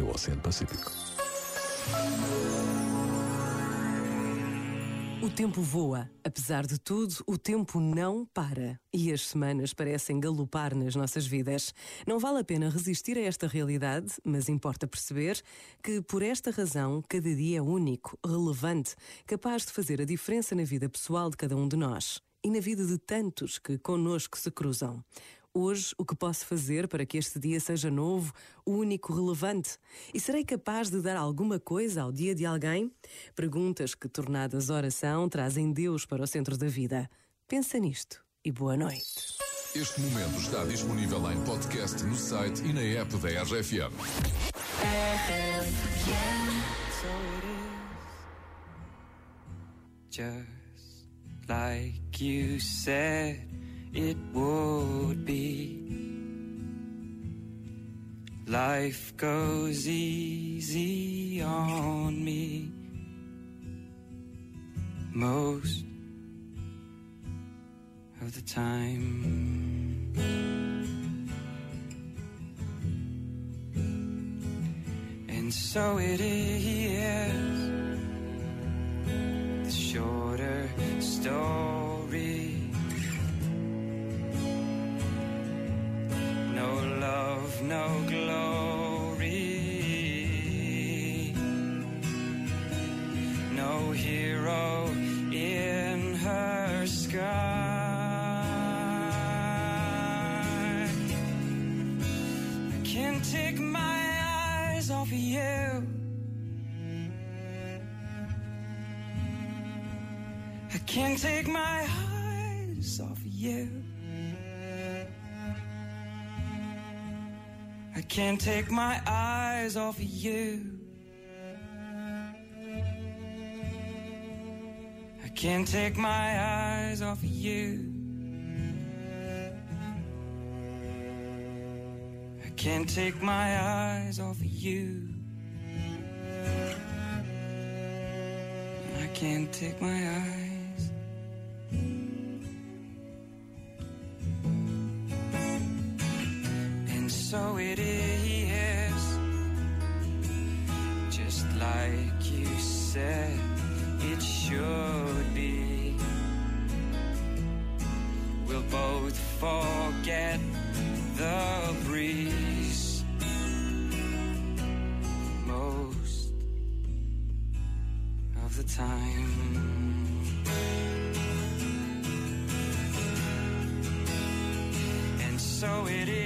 até o Oceano Pacífico. O tempo voa. Apesar de tudo, o tempo não para. E as semanas parecem galopar nas nossas vidas. Não vale a pena resistir a esta realidade, mas importa perceber que, por esta razão, cada dia é único, relevante, capaz de fazer a diferença na vida pessoal de cada um de nós e na vida de tantos que conosco se cruzam. Hoje, o que posso fazer para que este dia seja novo, único, relevante? E serei capaz de dar alguma coisa ao dia de alguém? Perguntas que, tornadas oração, trazem Deus para o centro da vida. Pensa nisto e boa noite. Este momento está disponível em podcast no site e na app da RFM. Just like you said it would be. Life goes easy on me most of the time. And so it is the shorter story. Hero in her sky. I can't take my eyes off of you. I can't take my eyes off of you. I can't take my eyes off of you. I can't take my eyes off of you. I can't take my eyes off of you. I can't take my eyes. And so it is, just like you said it should be. We'll both forget the breeze most of the time. And so it is